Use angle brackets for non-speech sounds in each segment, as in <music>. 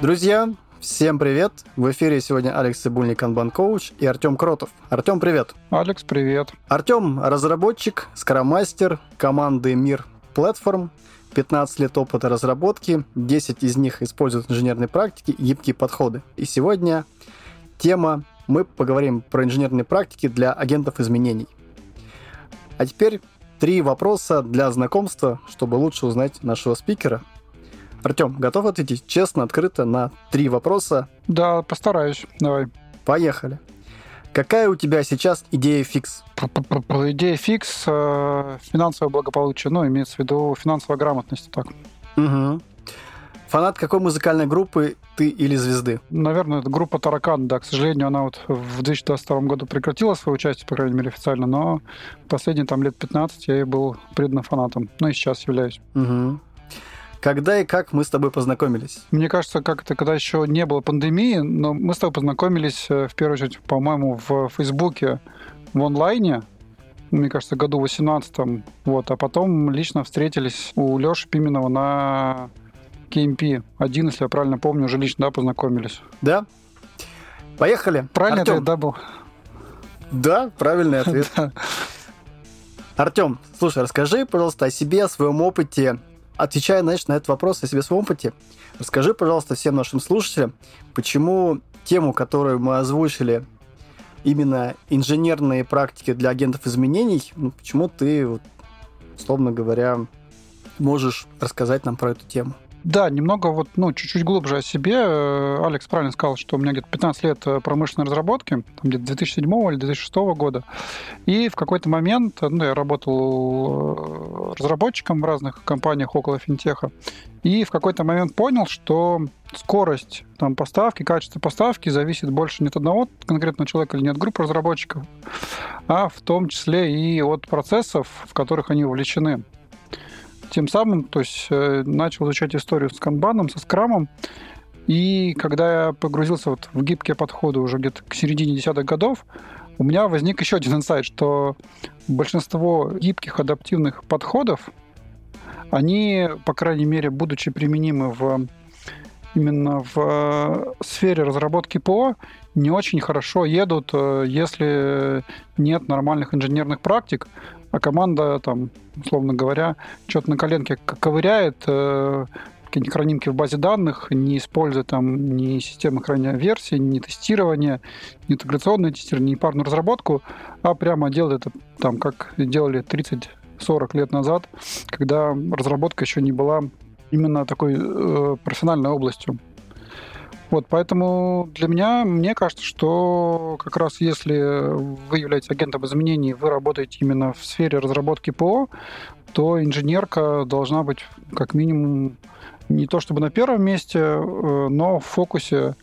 Друзья, всем привет! В эфире сегодня Алекс Цибульник, Канбан Коуч и Артем Кротов. Артем, привет! Алекс, привет! Артем – разработчик, скромастер команды Мир Платформ, 15 лет опыта разработки, 10 из них используют инженерные практики и гибкие подходы. И сегодня тема, мы поговорим про инженерные практики для агентов изменений. А теперь три вопроса для знакомства, чтобы лучше узнать нашего спикера. Артем, готов ответить честно, открыто на три вопроса? Да, постараюсь. Давай. Поехали. Какая у тебя сейчас идея фикс? Идея фикс э, финансовое благополучие, ну, имеется в виду финансовая грамотность, так. Угу. Фанат какой музыкальной группы ты или звезды? Наверное, это группа Таракан, да. К сожалению, она вот в 2022 году прекратила свое участие, по крайней мере, официально, но последние там лет 15 я и был преданным фанатом. Ну и сейчас являюсь. Угу. Когда и как мы с тобой познакомились? Мне кажется, как это, когда еще не было пандемии, но мы с тобой познакомились, э, в первую очередь, по-моему, в Фейсбуке, в онлайне, мне кажется, году 18 вот, а потом лично встретились у Леши Пименова на KMP. Один, если я правильно помню, уже лично, да, познакомились. Да? Поехали. Правильный Артём. ответ, да, был? Да, правильный <laughs> ответ. Артем, слушай, расскажи, пожалуйста, о себе, о своем опыте отвечая, значит, на этот вопрос о себе своем опыте, расскажи, пожалуйста, всем нашим слушателям, почему тему, которую мы озвучили, именно инженерные практики для агентов изменений, ну, почему ты, вот, условно говоря, можешь рассказать нам про эту тему? Да, немного вот, ну, чуть-чуть глубже о себе. Э, Алекс правильно сказал, что у меня где-то 15 лет э, промышленной разработки, где-то 2007 или 2006 года. И в какой-то момент, ну, я работал э, разработчиком в разных компаниях около финтеха, и в какой-то момент понял, что скорость там, поставки, качество поставки зависит больше не от одного конкретного человека или не от группы разработчиков, а в том числе и от процессов, в которых они увлечены тем самым, то есть э, начал изучать историю с канбаном, со скрамом, и когда я погрузился вот в гибкие подходы уже где-то к середине десятых годов, у меня возник еще один инсайт, что большинство гибких адаптивных подходов, они, по крайней мере, будучи применимы в именно в э, сфере разработки ПО не очень хорошо едут, э, если нет нормальных инженерных практик, а команда, там, условно говоря, что-то на коленке ковыряет, э, какие-нибудь хранимки в базе данных, не используя там ни системы хранения версий, ни тестирования, ни интеграционное тестирование, ни парную разработку, а прямо делает это там, как делали 30-40 лет назад, когда разработка еще не была именно такой э, профессиональной областью. Вот, поэтому для меня, мне кажется, что как раз если вы являетесь агентом изменений, вы работаете именно в сфере разработки ПО, то инженерка должна быть как минимум не то чтобы на первом месте, э, но в фокусе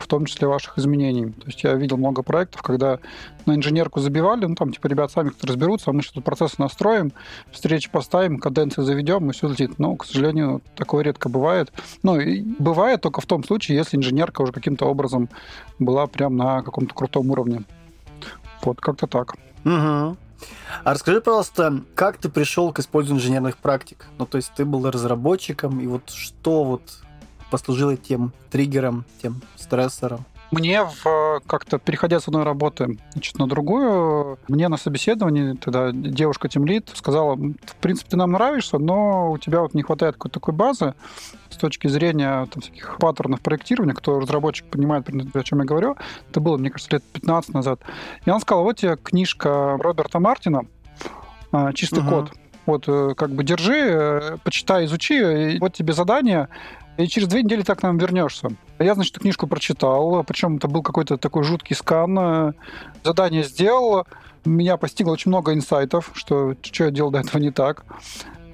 в том числе ваших изменений. То есть я видел много проектов, когда на инженерку забивали, ну там типа ребят сами как-то разберутся, а мы что-то процесс настроим, встречи поставим, каденции заведем, и все летит. Но, к сожалению, такое редко бывает. Ну, и бывает только в том случае, если инженерка уже каким-то образом была прям на каком-то крутом уровне. Вот, как-то так. Угу. А расскажи, пожалуйста, как ты пришел к использованию инженерных практик? Ну, то есть ты был разработчиком, и вот что вот послужило тем триггером, тем стрессором? Мне в, как-то переходя с одной работы значит, на другую, мне на собеседовании тогда девушка Тимлит сказала, в принципе, ты нам нравишься, но у тебя вот не хватает какой-то такой базы с точки зрения там, всяких паттернов проектирования, кто разработчик понимает, о чем я говорю. Это было, мне кажется, лет 15 назад. И она сказала, вот тебе книжка Роберта Мартина а, «Чистый угу. код». Вот, э, как бы держи, э, почитай, изучи, вот тебе задание, и через две недели так к нам вернешься. Я, значит, эту книжку прочитал, причем это был какой-то такой жуткий скан. Задание сделал, меня постигло очень много инсайтов, что что я делал до этого не так.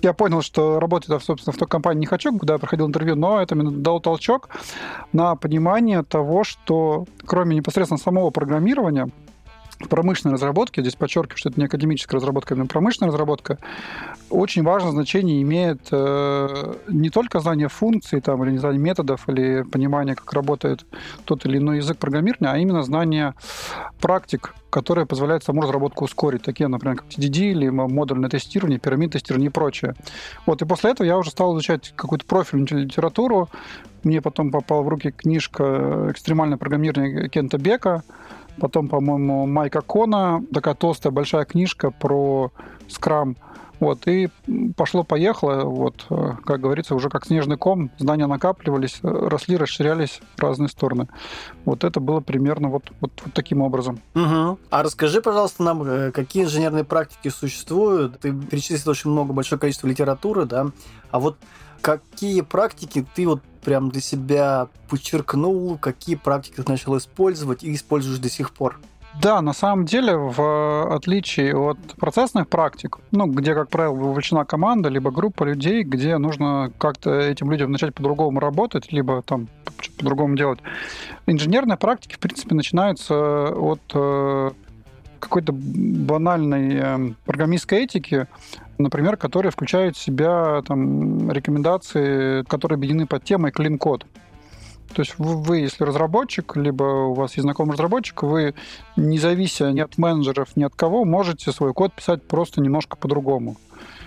Я понял, что работать, собственно, в той компании не хочу, куда я проходил интервью, но это мне дал толчок на понимание того, что кроме непосредственно самого программирования, промышленной разработке, здесь подчеркиваю, что это не академическая разработка, а именно промышленная разработка, очень важное значение имеет э, не только знание функций там, или не знание методов, или понимание, как работает тот или иной язык программирования, а именно знание практик, которые позволяют саму разработку ускорить, такие, например, как TDD или модульное тестирование, пирамид тестирование и прочее. Вот, и после этого я уже стал изучать какую-то профильную литературу. Мне потом попала в руки книжка «Экстремальное программирование» Кента Бека, Потом, по-моему, Майка Кона, такая толстая большая книжка про скрам. Вот, и пошло-поехало, вот, э, как говорится, уже как снежный ком, знания накапливались, э, росли, расширялись в разные стороны. Вот это было примерно вот, вот, вот таким образом. Угу. А расскажи, пожалуйста, нам, э, какие инженерные практики существуют? Ты перечислил очень много, большое количество литературы, да? А вот какие практики ты вот прям для себя подчеркнул, какие практики ты начал использовать и используешь до сих пор? Да, на самом деле, в отличие от процессных практик, ну, где, как правило, вовлечена команда, либо группа людей, где нужно как-то этим людям начать по-другому работать, либо там по-другому делать, инженерные практики, в принципе, начинаются от э, какой-то банальной э, программистской этики, например, которые включают в себя там, рекомендации, которые объединены под темой clean код. То есть вы, если разработчик, либо у вас есть знакомый разработчик, вы, не завися ни от менеджеров, ни от кого, можете свой код писать просто немножко по-другому.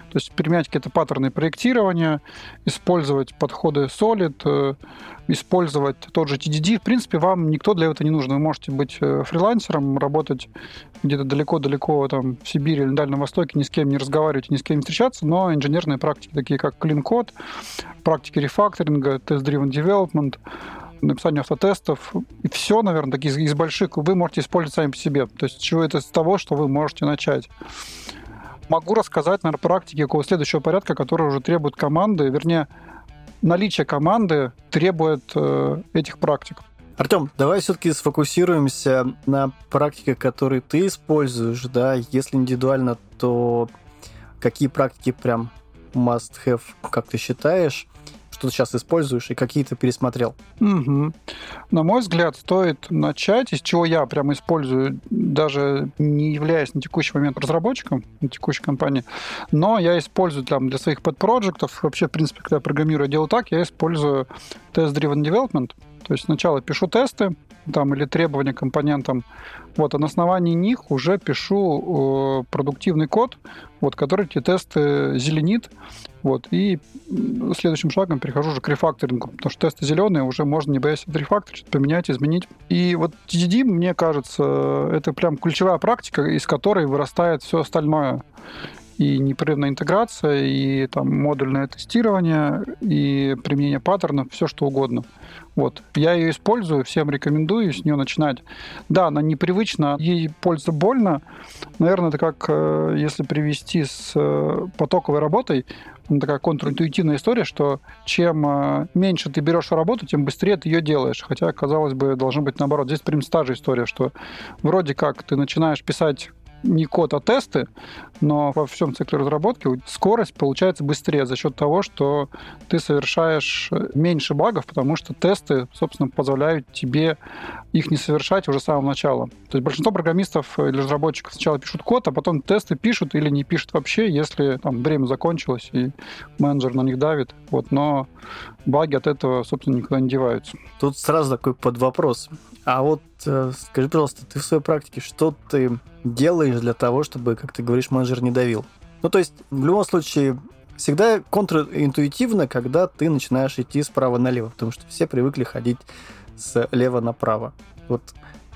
То есть применять какие-то паттерны проектирования, использовать подходы Solid, э, использовать тот же TDD. В принципе, вам никто для этого не нужен. Вы можете быть э, фрилансером, работать где-то далеко-далеко там, в Сибири или на Дальнем Востоке, ни с кем не разговаривать, ни с кем не встречаться, но инженерные практики, такие как Clean Code, практики рефакторинга, Test-Driven Development, написание автотестов. И все, наверное, такие из, из больших вы можете использовать сами по себе. То есть чего это с того, что вы можете начать. Могу рассказать, наверное, практики какого следующего порядка, который уже требует команды, вернее, наличие команды требует э, этих практик. Артем, давай все-таки сфокусируемся на практике, которые ты используешь, да, если индивидуально, то какие практики прям must have, как ты считаешь, что ты сейчас используешь и какие ты пересмотрел? Угу. На мой взгляд, стоит начать, из чего я прям использую, даже не являясь на текущий момент разработчиком на текущей компании, но я использую там для своих подпроектов, вообще, в принципе, когда я программирую, делаю так, я использую test-driven development, то есть сначала пишу тесты, там, или требования к компонентам. Вот, а на основании них уже пишу э, продуктивный код, вот, который эти тесты зеленит. Вот, и следующим шагом перехожу уже к рефакторингу, потому что тесты зеленые, уже можно не боясь рефакторить, поменять, изменить. И вот TDD, мне кажется, это прям ключевая практика, из которой вырастает все остальное и непрерывная интеграция, и там модульное тестирование, и применение паттернов, все что угодно. Вот. Я ее использую, всем рекомендую с нее начинать. Да, она непривычна, ей польза больно. Наверное, это как э, если привести с э, потоковой работой, такая контринтуитивная история, что чем э, меньше ты берешь работу, тем быстрее ты ее делаешь. Хотя, казалось бы, должно быть наоборот. Здесь, принципе, та же история, что вроде как ты начинаешь писать не код, а тесты, но во всем цикле разработки скорость получается быстрее за счет того, что ты совершаешь меньше багов, потому что тесты, собственно, позволяют тебе их не совершать уже с самого начала. То есть большинство программистов или разработчиков сначала пишут код, а потом тесты пишут или не пишут вообще, если там время закончилось и менеджер на них давит. Вот, но баги от этого, собственно, никуда не деваются. Тут сразу такой под вопрос. А вот э, скажи, пожалуйста, ты в своей практике что ты делаешь для того, чтобы, как ты говоришь, менеджер не давил? Ну, то есть, в любом случае, всегда контринтуитивно, когда ты начинаешь идти справа налево, потому что все привыкли ходить слева направо. Вот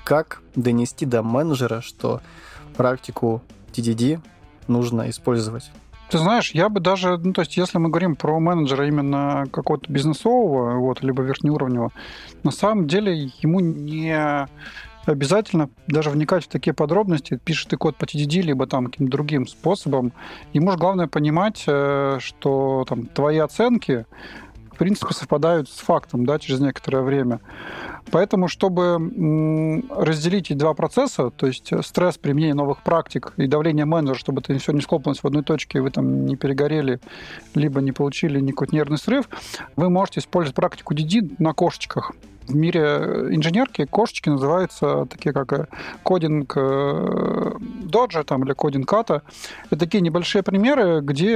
как донести до менеджера, что практику TDD нужно использовать? Ты знаешь, я бы даже, ну, то есть, если мы говорим про менеджера именно какого-то бизнесового, вот, либо верхнеуровневого, на самом деле ему не обязательно даже вникать в такие подробности, пишет ты код по TDD, либо там каким-то другим способом. Ему же главное понимать, э, что там твои оценки в принципе, совпадают с фактом да, через некоторое время. Поэтому, чтобы разделить эти два процесса, то есть стресс применения новых практик и давление менеджера, чтобы это все не схлопнулось в одной точке, и вы там не перегорели, либо не получили никакой нервный срыв, вы можете использовать практику DD на кошечках. В мире инженерки кошечки называются такие как кодинг доджа там, или кодинг ката. Это такие небольшие примеры, где,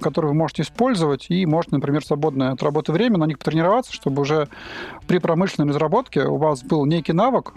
которые вы можете использовать и можете, например, свободное от работы время на них потренироваться, чтобы уже при промышленной разработке у вас был некий навык,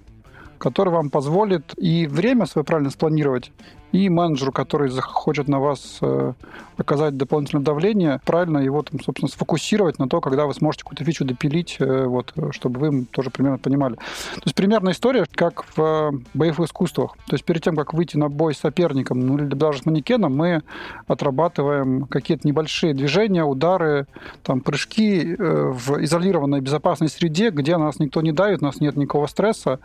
который вам позволит и время свое правильно спланировать, и менеджеру, который захочет на вас э, оказать дополнительное давление, правильно его, там, собственно, сфокусировать на то, когда вы сможете какую-то фичу допилить, э, вот, чтобы вы тоже примерно понимали. То есть примерная история, как в э, боевых искусствах. То есть перед тем, как выйти на бой с соперником, ну или даже с манекеном, мы отрабатываем какие-то небольшие движения, удары, там, прыжки в изолированной безопасной среде, где нас никто не давит, у нас нет никакого стресса,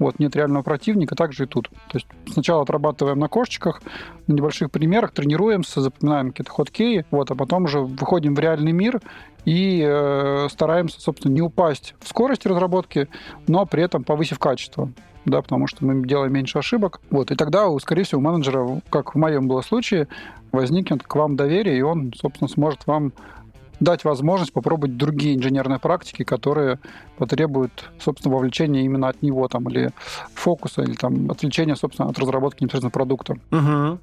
вот, нет реального противника, также и тут. То есть сначала отрабатываем на кошечке, кусочках, на небольших примерах, тренируемся, запоминаем какие-то ходкеи, вот, а потом уже выходим в реальный мир и э, стараемся, собственно, не упасть в скорости разработки, но при этом повысив качество да, потому что мы делаем меньше ошибок. Вот, и тогда, скорее всего, у менеджера, как в моем было случае, возникнет к вам доверие, и он, собственно, сможет вам дать возможность попробовать другие инженерные практики, которые потребуют, собственно, вовлечения именно от него, там, или фокуса, или там отвлечения, собственно, от разработки непосредственно продукта. Угу.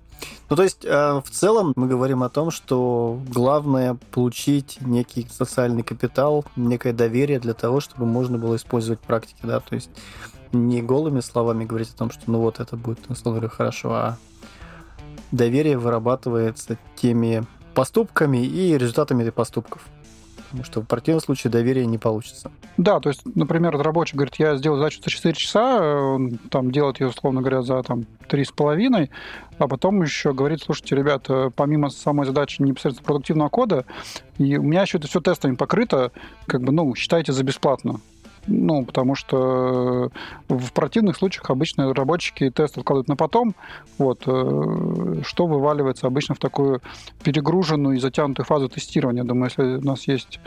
Ну, то есть, э, в целом мы говорим о том, что главное получить некий социальный капитал, некое доверие для того, чтобы можно было использовать практики, да, то есть не голыми словами говорить о том, что ну вот это будет, условно говоря, хорошо, а доверие вырабатывается теми поступками и результатами этих поступков. Потому что в противном случае доверия не получится. Да, то есть, например, разработчик говорит, я сделал задачу за 4 часа, он там делает ее, условно говоря, за там, 3,5, а потом еще говорит, слушайте, ребята, помимо самой задачи непосредственно продуктивного кода, и у меня еще это все тестами покрыто, как бы, ну, считайте за бесплатно. Ну, потому что в противных случаях обычно разработчики тест откладывают на потом, вот, э, что вываливается обычно в такую перегруженную и затянутую фазу тестирования. Думаю, если у нас есть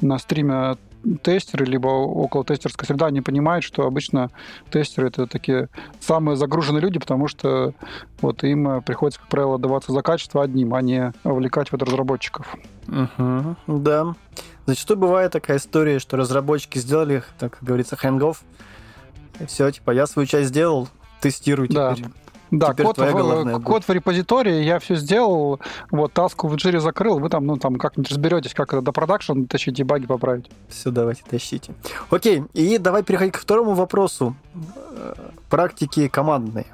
на стриме тестеры, либо около тестерская среда, они понимают, что обычно тестеры это такие самые загруженные люди, потому что вот им приходится, как правило, даваться за качество одним, а не вовлекать в это разработчиков. Угу, да. Зачастую бывает такая история, что разработчики сделали, так как говорится, хэнгов, и все, типа, я свою часть сделал, тестируй теперь. Да. Да, Теперь код, в, код в репозитории, я все сделал, вот, таску в Jira закрыл, вы там, ну, там как-нибудь разберетесь, как это до продакшн тащить баги поправить. Все, давайте, тащите. Окей, и давай переходить к второму вопросу. Практики командные.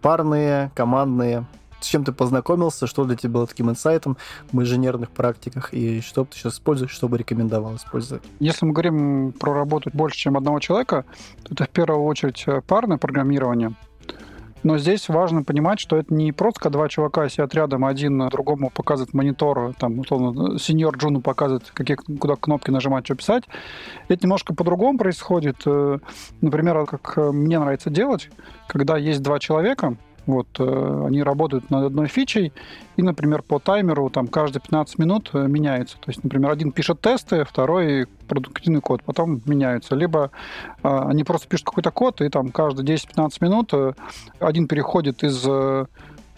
Парные, командные с чем ты познакомился, что для тебя было таким инсайтом в инженерных практиках, и что ты сейчас используешь, что бы рекомендовал использовать? Если мы говорим про работу больше, чем одного человека, то это в первую очередь э, парное программирование. Но здесь важно понимать, что это не просто когда два чувака сидят рядом, один другому показывает монитор, там, условно, сеньор Джуну показывает, какие, куда кнопки нажимать, что писать. Это немножко по-другому происходит. Э, например, как мне нравится делать, когда есть два человека, вот, э, они работают над одной фичей, и, например, по таймеру там каждые 15 минут э, меняется. То есть, например, один пишет тесты, второй продуктивный код, потом меняются. Либо э, они просто пишут какой-то код, и там каждые 10-15 минут э, один переходит из э,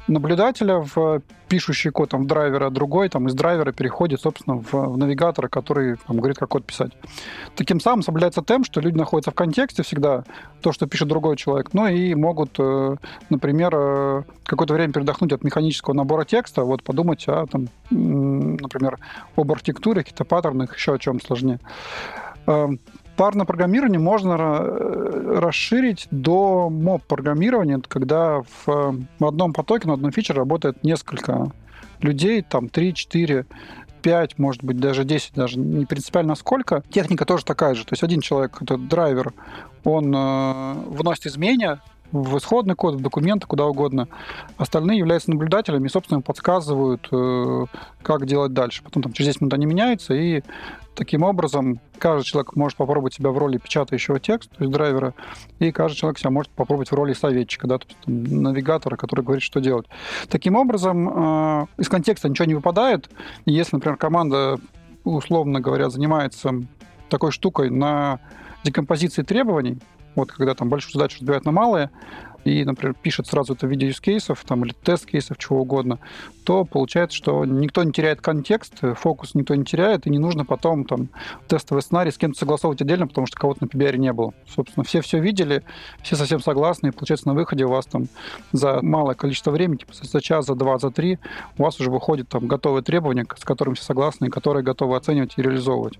наблюдателя в пишущий код там, в драйвера, другой там, из драйвера переходит, собственно, в, в навигатора, который там, говорит, как код писать. Таким самым соблюдается темп, что люди находятся в контексте всегда, то, что пишет другой человек, ну и могут, э, например, э, какое-то время передохнуть от механического набора текста, вот подумать о, там, например, об архитектуре, каких-то паттернах, еще о чем сложнее. Парное программирование можно э, расширить до моб-программирования, когда в, в одном потоке, на одном фиче работает несколько людей, там 3, 4, 5, может быть, даже 10, даже не принципиально сколько. Техника тоже такая же. То есть один человек, этот драйвер, он э, вносит изменения в исходный код, в документы, куда угодно. Остальные являются наблюдателями и, собственно, подсказывают, э, как делать дальше. Потом там через 10 минут они меняются, и таким образом каждый человек может попробовать себя в роли печатающего текста, то есть драйвера, и каждый человек себя может попробовать в роли советчика, да, то есть там, навигатора, который говорит, что делать. Таким образом, э, из контекста ничего не выпадает. Если, например, команда, условно говоря, занимается такой штукой на декомпозиции требований, вот когда там большую задачу разбивают на малые, и, например, пишет сразу это в виде кейсов там, или тест-кейсов, чего угодно, то получается, что никто не теряет контекст, фокус никто не теряет, и не нужно потом там тестовый сценарий с кем-то согласовывать отдельно, потому что кого-то на PBR не было. Собственно, все все видели, все совсем согласны, и получается на выходе у вас там за малое количество времени, типа за час, за два, за три, у вас уже выходит там готовые требования, с которыми все согласны, и которые готовы оценивать и реализовывать.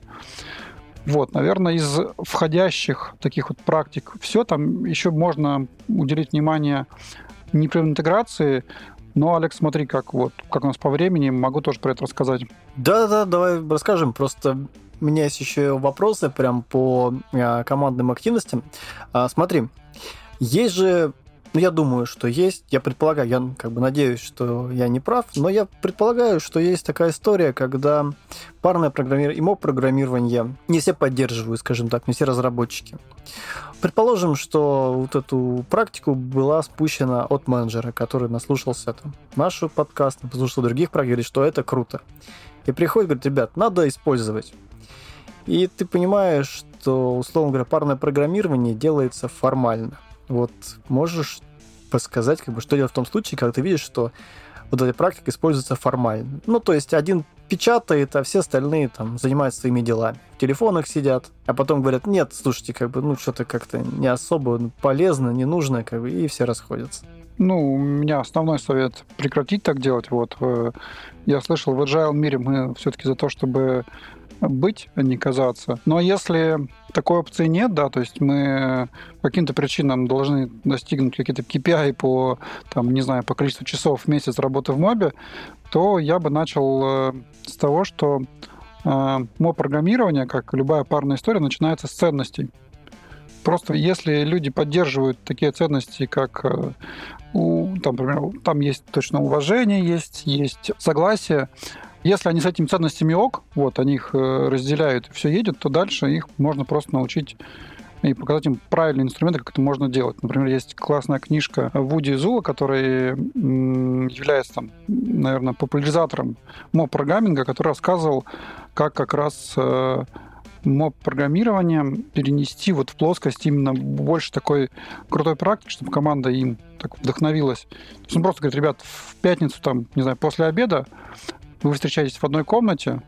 Вот, наверное, из входящих таких вот практик все, там еще можно уделить внимание непрерывной интеграции, но, Алекс, смотри, как вот, как у нас по времени, могу тоже про это рассказать. Да-да, давай расскажем. Просто у меня есть еще вопросы прям по а, командным активностям. А, смотри, есть же ну, я думаю, что есть. Я предполагаю, я как бы надеюсь, что я не прав, но я предполагаю, что есть такая история, когда парное программирование и моб-программирование не все поддерживают, скажем так, не все разработчики. Предположим, что вот эту практику была спущена от менеджера, который наслушался там, нашего подкаста, послушал других практик, что это круто. И приходит, говорит, ребят, надо использовать. И ты понимаешь, что, условно говоря, парное программирование делается формально – вот можешь подсказать, как бы, что делать в том случае, когда ты видишь, что вот эта практика используется формально. Ну, то есть один печатает, а все остальные там занимаются своими делами. В телефонах сидят, а потом говорят, нет, слушайте, как бы, ну, что-то как-то не особо полезно, не нужно, как бы, и все расходятся. Ну, у меня основной совет прекратить так делать. Вот э, я слышал, в agile мире мы все-таки за то, чтобы быть, а не казаться. Но если такой опции нет, да, то есть мы по каким-то причинам должны достигнуть какие-то KPI по, там, не знаю, по количеству часов в месяц работы в мобе, то я бы начал э, с того, что э, моб-программирование, как любая парная история, начинается с ценностей. Просто если люди поддерживают такие ценности, как э, у, там, например, там есть точно уважение, есть, есть согласие, если они с этими ценностями ок, вот, они их э, разделяют все едет, то дальше их можно просто научить и показать им правильные инструменты, как это можно делать. Например, есть классная книжка Вуди Зула, который является, там, наверное, популяризатором моб-программинга, который рассказывал, как как раз э, моб-программирование перенести вот в плоскость именно больше такой крутой практики, чтобы команда им так вдохновилась. То есть он просто говорит, ребят, в пятницу, там, не знаю, после обеда вы встречаетесь в одной комнате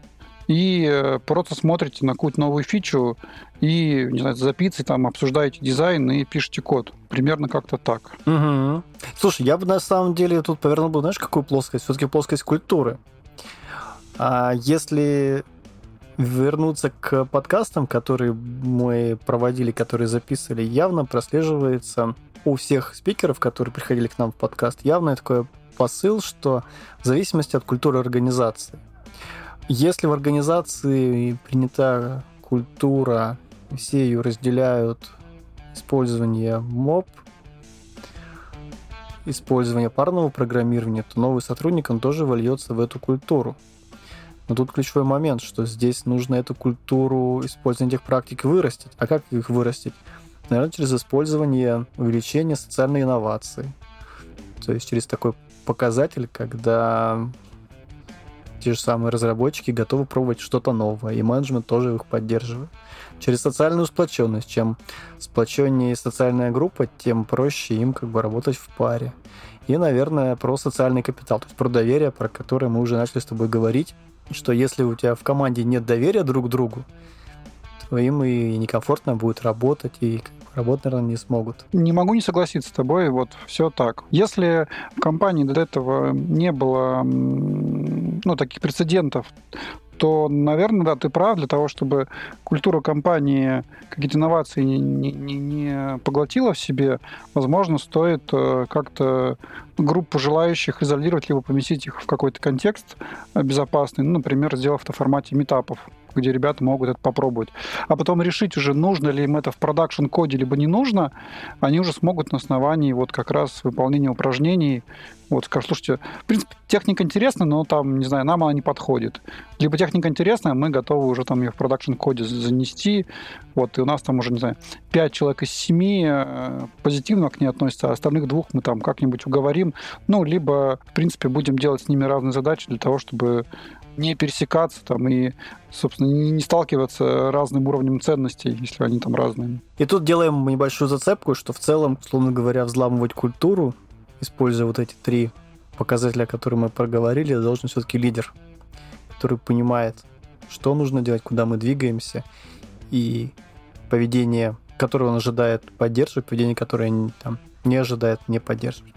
и э, просто смотрите на какую-то новую фичу и, не знаю, за пиццей там обсуждаете дизайн и пишете код. Примерно как-то так. Угу. Слушай, я бы на самом деле тут повернул бы, знаешь, какую плоскость? Все-таки плоскость культуры. А если вернуться к подкастам, которые мы проводили, которые записывали, явно прослеживается у всех спикеров, которые приходили к нам в подкаст, явно такое посыл, что в зависимости от культуры организации. Если в организации принята культура, все ее разделяют использование моб, использование парного программирования, то новый сотрудник, он тоже вольется в эту культуру. Но тут ключевой момент, что здесь нужно эту культуру использования этих практик вырастить. А как их вырастить? Наверное, через использование увеличения социальной инновации. То есть через такой показатель, когда те же самые разработчики готовы пробовать что-то новое, и менеджмент тоже их поддерживает. Через социальную сплоченность. Чем сплоченнее социальная группа, тем проще им как бы работать в паре. И, наверное, про социальный капитал, то есть про доверие, про которое мы уже начали с тобой говорить, что если у тебя в команде нет доверия друг к другу, то им и некомфортно будет работать, и работать, наверное, не смогут. Не могу не согласиться с тобой, вот все так. Если в компании до этого не было ну, таких прецедентов, то, наверное, да, ты прав, для того, чтобы культура компании какие-то инновации не, не, не поглотила в себе, возможно, стоит э, как-то группу желающих изолировать, либо поместить их в какой-то контекст безопасный, ну, например, сделав это в формате метапов где ребята могут это попробовать. А потом решить уже, нужно ли им это в продакшн-коде, либо не нужно, они уже смогут на основании вот как раз выполнения упражнений вот скажут, слушайте, в принципе, техника интересна, но там, не знаю, нам она не подходит. Либо техника интересная, мы готовы уже там ее в продакшн-коде занести, вот, и у нас там уже, не знаю, пять человек из семи э, позитивно к ней относятся, а остальных двух мы там как-нибудь уговорим, ну, либо, в принципе, будем делать с ними разные задачи для того, чтобы не пересекаться там и, собственно, не сталкиваться разным уровнем ценностей, если они там разные. И тут делаем небольшую зацепку, что в целом, условно говоря, взламывать культуру, используя вот эти три показателя, которые мы проговорили, должен все-таки лидер, который понимает, что нужно делать, куда мы двигаемся, и поведение, которое он ожидает поддерживать, поведение, которое там, не ожидает не поддерживать.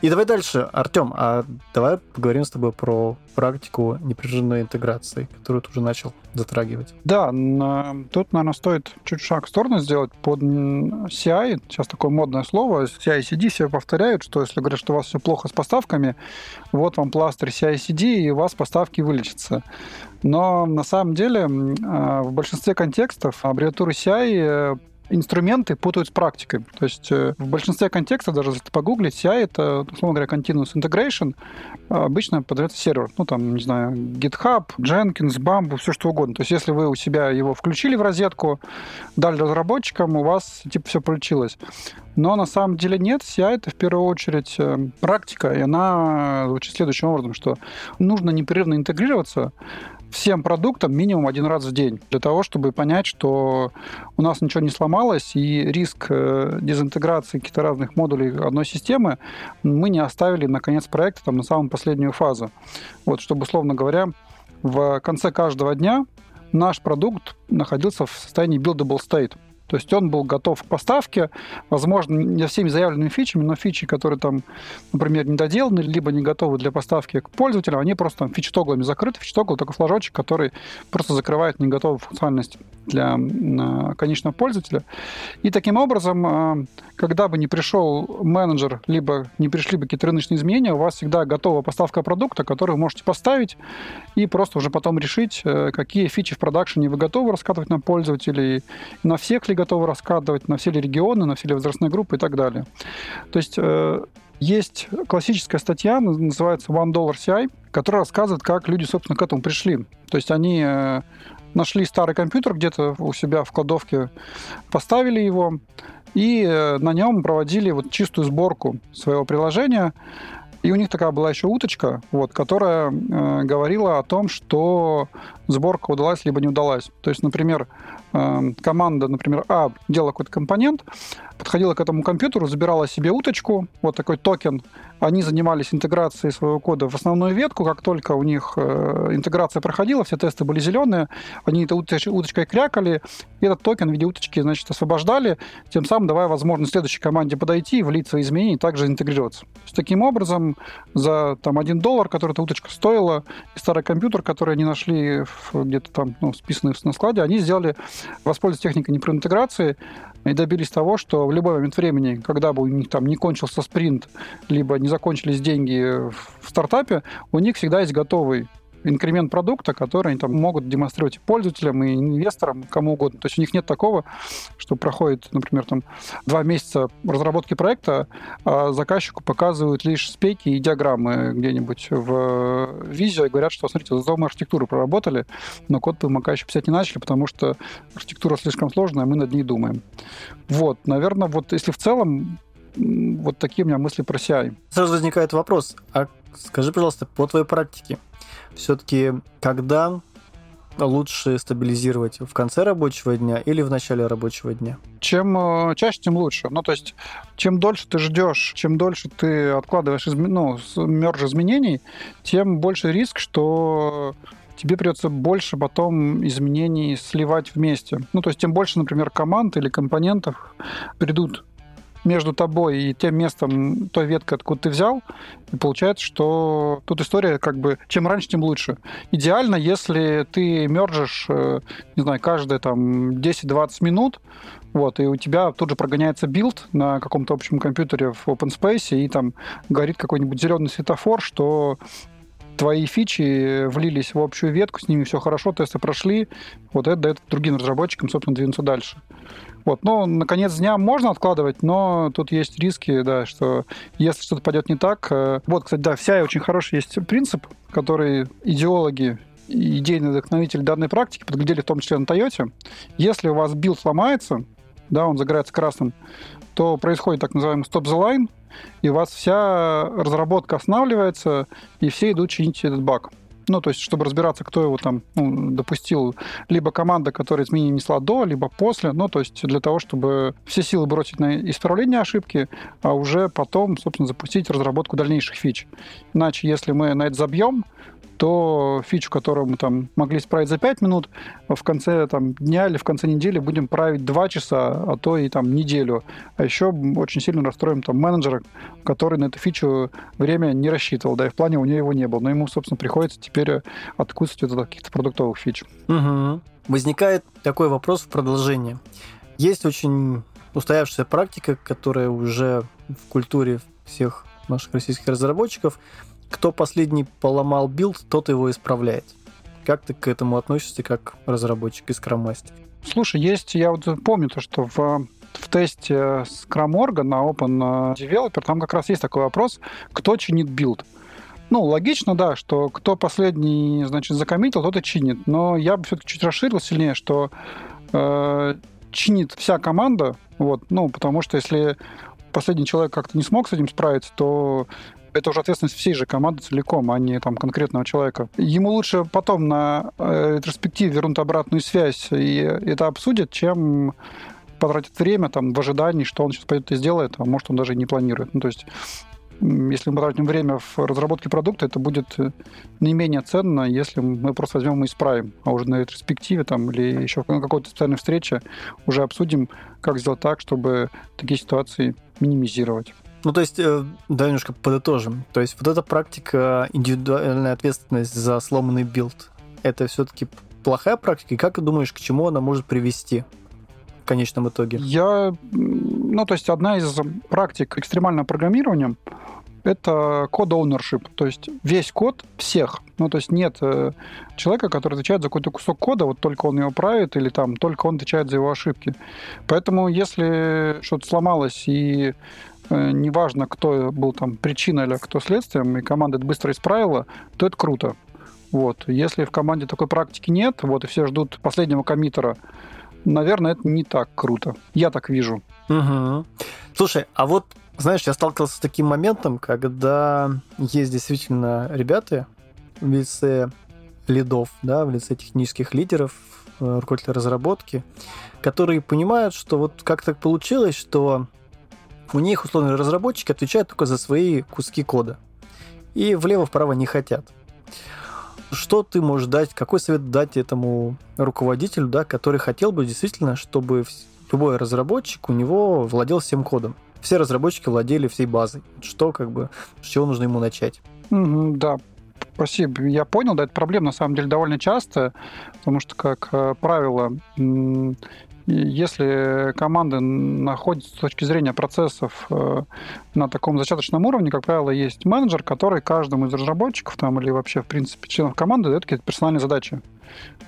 И давай дальше. Артем, а давай поговорим с тобой про практику непрерывной интеграции, которую ты уже начал затрагивать. Да, тут, наверное, стоит чуть шаг в сторону сделать под CI. Сейчас такое модное слово. CI-CD все повторяют, что если говорят, что у вас все плохо с поставками, вот вам пластырь CI-CD, и у вас поставки вылечатся. Но на самом деле а, в большинстве контекстов аббревиатуры CI инструменты путают с практикой. То есть э, в большинстве контекстов, даже если погуглить, CI — это, условно говоря, Continuous Integration, а обычно подается сервер. Ну, там, не знаю, GitHub, Jenkins, Bamboo, все что угодно. То есть если вы у себя его включили в розетку, дали разработчикам, у вас типа все получилось. Но на самом деле нет. CI — это в первую очередь э, практика, и она звучит следующим образом, что нужно непрерывно интегрироваться всем продуктам минимум один раз в день, для того, чтобы понять, что у нас ничего не сломалось, и риск э, дезинтеграции каких-то разных модулей одной системы мы не оставили на конец проекта, там, на самую последнюю фазу. Вот, чтобы, условно говоря, в конце каждого дня наш продукт находился в состоянии buildable state. То есть он был готов к поставке, возможно, не всеми заявленными фичами, но фичи, которые там, например, не доделаны, либо не готовы для поставки к пользователям, они просто там закрыты. Фичи-тогл — такой флажочек, который просто закрывает неготовую функциональность для конечного пользователя. И таким образом, а, когда бы не пришел менеджер, либо не пришли бы какие-то рыночные изменения, у вас всегда готова поставка продукта, который вы можете поставить и просто уже потом решить, э, какие фичи в продакшене вы готовы раскатывать на пользователей, на всех ли готовы раскатывать, на все ли регионы, на все ли возрастные группы и так далее. То есть э, есть классическая статья, называется One Dollar CI, которая рассказывает, как люди, собственно, к этому пришли. То есть они э, нашли старый компьютер где-то у себя в кладовке, поставили его, и э, на нем проводили вот чистую сборку своего приложения. И у них такая была еще уточка, вот, которая э, говорила о том, что сборка удалась либо не удалась. То есть, например, э, команда, например, А делала какой-то компонент, подходила к этому компьютеру, забирала себе уточку, вот такой токен. Они занимались интеграцией своего кода в основную ветку. Как только у них э, интеграция проходила, все тесты были зеленые, они этой уточкой крякали, и этот токен в виде уточки, значит, освобождали, тем самым давая возможность следующей команде подойти, влить свои изменения и также интегрироваться. То таким образом, за там, один доллар, который эта уточка стоила, и старый компьютер, который они нашли где-то там ну, списанный на складе, они сделали, воспользовались техникой непрерывной интеграции, и добились того, что в любой момент времени, когда бы у них там не кончился спринт, либо не закончились деньги в стартапе, у них всегда есть готовый инкремент продукта, который они там могут демонстрировать пользователям, и инвесторам, кому угодно. То есть у них нет такого, что проходит, например, там два месяца разработки проекта, а заказчику показывают лишь спеки и диаграммы где-нибудь в визио и говорят, что, смотрите, зато мы архитектуру проработали, но код мы пока еще писать не начали, потому что архитектура слишком сложная, мы над ней думаем. Вот, наверное, вот если в целом вот такие у меня мысли про CI. Сразу возникает вопрос, а скажи, пожалуйста, по твоей практике, все-таки когда лучше стабилизировать в конце рабочего дня или в начале рабочего дня? Чем э, чаще, тем лучше. Ну, то есть, чем дольше ты ждешь, чем дольше ты откладываешь изме... ну, мерж изменений, тем больше риск, что тебе придется больше потом изменений сливать вместе. Ну, то есть, тем больше, например, команд или компонентов придут между тобой и тем местом, той веткой, откуда ты взял, и получается, что тут история как бы чем раньше, тем лучше. Идеально, если ты мержишь, э, не знаю, каждые там 10-20 минут, вот, и у тебя тут же прогоняется build на каком-то общем компьютере в open space, и там горит какой-нибудь зеленый светофор, что твои фичи влились в общую ветку, с ними все хорошо, тесты прошли, вот это дает другим разработчикам, собственно, двинуться дальше. Вот, ну, на конец дня можно откладывать, но тут есть риски, да, что если что-то пойдет не так... Э, вот, кстати, да, вся очень хороший есть принцип, который идеологи идейные вдохновители данной практики подглядели в том числе на Toyota. Если у вас build сломается, да, он загорается красным, то происходит так называемый stop the line, и у вас вся разработка останавливается, и все идут чинить этот баг. Ну, то есть, чтобы разбираться, кто его там ну, допустил. Либо команда, которая изменения несла до, либо после. Ну, то есть, для того, чтобы все силы бросить на исправление ошибки, а уже потом, собственно, запустить разработку дальнейших фич. Иначе, если мы на это забьем, то фичу, которую мы там могли исправить за 5 минут, в конце там, дня или в конце недели будем править 2 часа, а то и там неделю. А еще очень сильно расстроим там менеджера, который на эту фичу время не рассчитывал, да, и в плане у него его не было. Но ему, собственно, приходится теперь откусывать от каких-то продуктовых фич. Угу. Возникает такой вопрос в продолжение. Есть очень устоявшаяся практика, которая уже в культуре всех наших российских разработчиков – кто последний поломал build, тот его исправляет. Как ты к этому относишься, как разработчик и scrum-мастер? Слушай, есть, я вот помню то, что в в тесте Scrum.org на Open Developer там как раз есть такой вопрос, кто чинит build. Ну, логично, да, что кто последний, значит, закоммитил, тот и чинит. Но я бы все-таки чуть расширил сильнее, что э, чинит вся команда, вот, ну, потому что если последний человек как-то не смог с этим справиться, то это уже ответственность всей же команды целиком, а не там конкретного человека. Ему лучше потом на э, ретроспективе вернуть обратную связь и это обсудят, чем потратит время там в ожидании, что он сейчас пойдет и сделает, а может он даже и не планирует. Ну, то есть если мы потратим время в разработке продукта, это будет не менее ценно, если мы просто возьмем и исправим. А уже на ретроспективе там, или еще на какой-то специальной встрече уже обсудим, как сделать так, чтобы такие ситуации минимизировать. Ну, то есть, э, давай немножко подытожим. То есть, вот эта практика индивидуальная ответственность за сломанный build, это все-таки плохая практика? И как ты думаешь, к чему она может привести в конечном итоге? Я... Ну, то есть, одна из практик экстремального программирования это код ownership, то есть весь код всех. Ну, то есть нет э, человека, который отвечает за какой-то кусок кода, вот только он его правит, или там только он отвечает за его ошибки. Поэтому если что-то сломалось и неважно, кто был там причиной или кто следствием, и команда это быстро исправила, то это круто. Вот. Если в команде такой практики нет, вот, и все ждут последнего коммитера, наверное, это не так круто. Я так вижу. Угу. Слушай, а вот, знаешь, я сталкивался с таким моментом, когда есть действительно ребята в лице лидов, да, в лице технических лидеров, э, руководителей разработки, которые понимают, что вот как так получилось, что у них, условно, разработчики отвечают только за свои куски кода. И влево-вправо не хотят. Что ты можешь дать, какой совет дать этому руководителю, да, который хотел бы действительно, чтобы любой разработчик у него владел всем кодом? Все разработчики владели всей базой. Что, как бы, с чего нужно ему начать? Mm-hmm, да, Спасибо. Я понял, да, это проблема на самом деле довольно часто, потому что, как э, правило, если команда находится с точки зрения процессов э, на таком зачаточном уровне, как правило, есть менеджер, который каждому из разработчиков там, или вообще, в принципе, членов команды дает какие-то персональные задачи.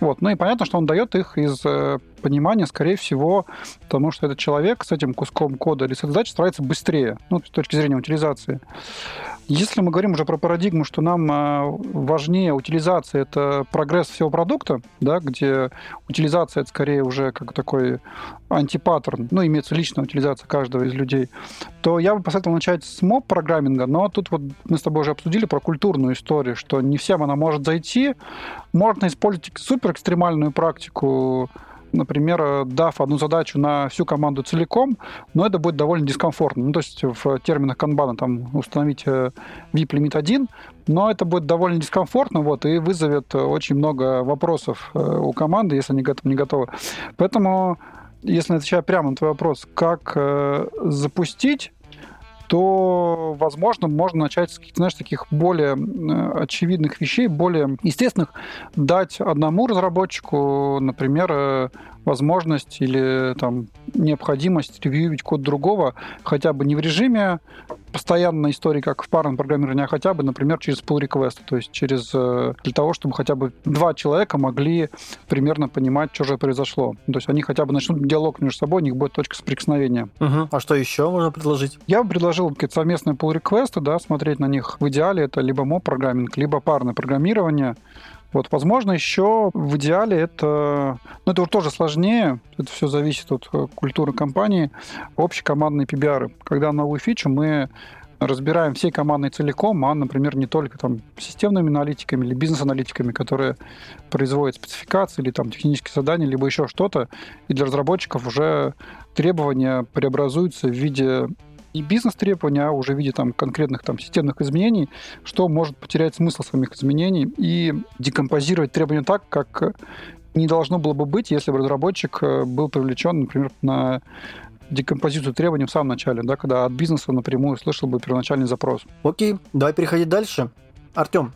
Вот. Ну и понятно, что он дает их из э, понимания, скорее всего, потому что этот человек с этим куском кода или с этой задачей справится быстрее, ну, с точки зрения утилизации. Если мы говорим уже про парадигму, что нам э, важнее утилизация, это прогресс всего продукта, да, где утилизация это скорее уже как такой антипаттерн, ну, имеется личная утилизация каждого из людей, то я бы посоветовал начать с моб-программинга, но тут вот мы с тобой уже обсудили про культурную историю, что не всем она может зайти. Можно использовать супер экстремальную практику например, дав одну задачу на всю команду целиком, но это будет довольно дискомфортно. Ну, то есть в терминах канбана там установить VIP лимит 1, но это будет довольно дискомфортно, вот, и вызовет очень много вопросов э, у команды, если они к этому не готовы. Поэтому, если отвечать прямо на твой вопрос, как э, запустить то, возможно, можно начать с каких-то, знаешь, таких более э, очевидных вещей, более естественных, дать одному разработчику, например, возможность или там необходимость ревьюить код другого, хотя бы не в режиме постоянной истории, как в парном программировании, а хотя бы, например, через pull request, то есть через э, для того, чтобы хотя бы два человека могли примерно понимать, что же произошло. То есть они хотя бы начнут диалог между собой, у них будет точка соприкосновения. Угу. А что еще можно предложить? Я бы предложил какие-то совместные pull request, да, смотреть на них. В идеале это либо моб программинг, либо парное программирование. Вот, возможно, еще в идеале это, ну, это уже тоже сложнее, это все зависит от э, культуры компании, общекомандные PBR. Когда новую фичу мы разбираем всей командой целиком, а, например, не только там системными аналитиками или бизнес-аналитиками, которые производят спецификации или там технические задания, либо еще что-то, и для разработчиков уже требования преобразуются в виде не бизнес-требования, а уже в виде там, конкретных там, системных изменений, что может потерять смысл самих изменений и декомпозировать требования так, как не должно было бы быть, если бы разработчик э, был привлечен, например, на декомпозицию требований в самом начале, да, когда от бизнеса напрямую слышал бы первоначальный запрос. Окей, давай переходить дальше. Артем,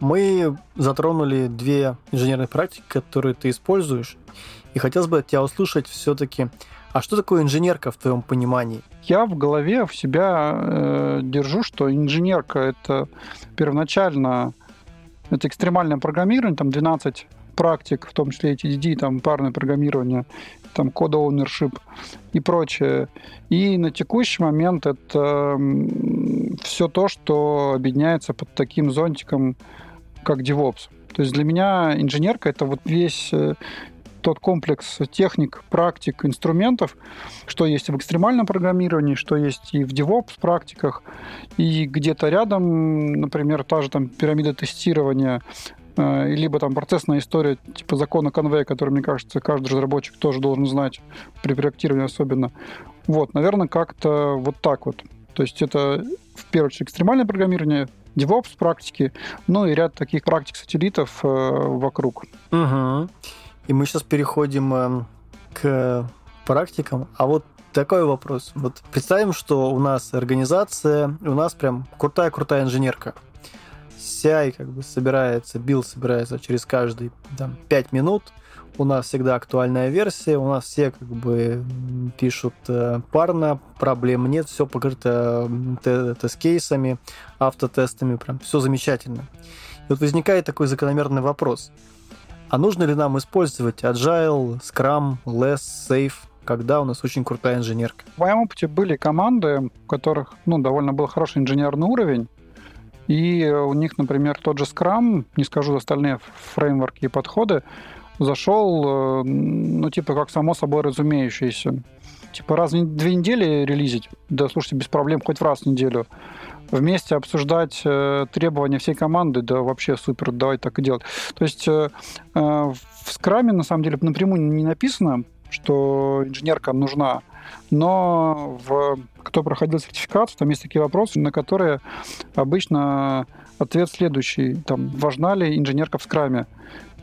мы затронули две инженерные практики, которые ты используешь, и хотелось бы тебя услышать все-таки, а что такое инженерка в твоем понимании? Я в голове в себя э, держу, что инженерка это первоначально это экстремальное программирование, там 12 практик, в том числе TDD, там парное программирование, там код ownership и прочее. И на текущий момент это все то, что объединяется под таким зонтиком, как DevOps. То есть для меня инженерка это вот весь э, тот комплекс техник, практик, инструментов, что есть в экстремальном программировании, что есть и в DevOps практиках, и где-то рядом, например, та же там пирамида тестирования, Э, либо там процессная история типа закона конвея, который, мне кажется, каждый разработчик тоже должен знать, при проектировании особенно. Вот, наверное, как-то вот так вот. То есть это, в первую очередь, экстремальное программирование, DevOps практики, ну и ряд таких практик-сателлитов э, вокруг. Угу. И мы сейчас переходим э, к практикам. А вот такой вопрос. Вот представим, что у нас организация, у нас прям крутая-крутая инженерка. CI как бы собирается, build собирается через каждые там, 5 минут. У нас всегда актуальная версия, у нас все как бы пишут э, парно, проблем нет, все покрыто тест-кейсами, автотестами, прям все замечательно. И вот возникает такой закономерный вопрос. А нужно ли нам использовать Agile, Scrum, Less, Safe, когда у нас очень крутая инженерка? В моем опыте были команды, у которых ну, довольно был хороший инженерный уровень, и у них, например, тот же Scrum, не скажу остальные фреймворки и подходы, зашел, э, ну, типа, как само собой разумеющееся. Типа, раз в две недели релизить? Да, слушайте, без проблем, хоть раз в неделю. Вместе обсуждать э, требования всей команды, да, вообще супер, давай так и делать. То есть э, э, в скраме, на самом деле, напрямую не написано, что инженерка нужна, но в, кто проходил сертификацию, там есть такие вопросы, на которые обычно ответ следующий. Там, важна ли инженерка в скраме?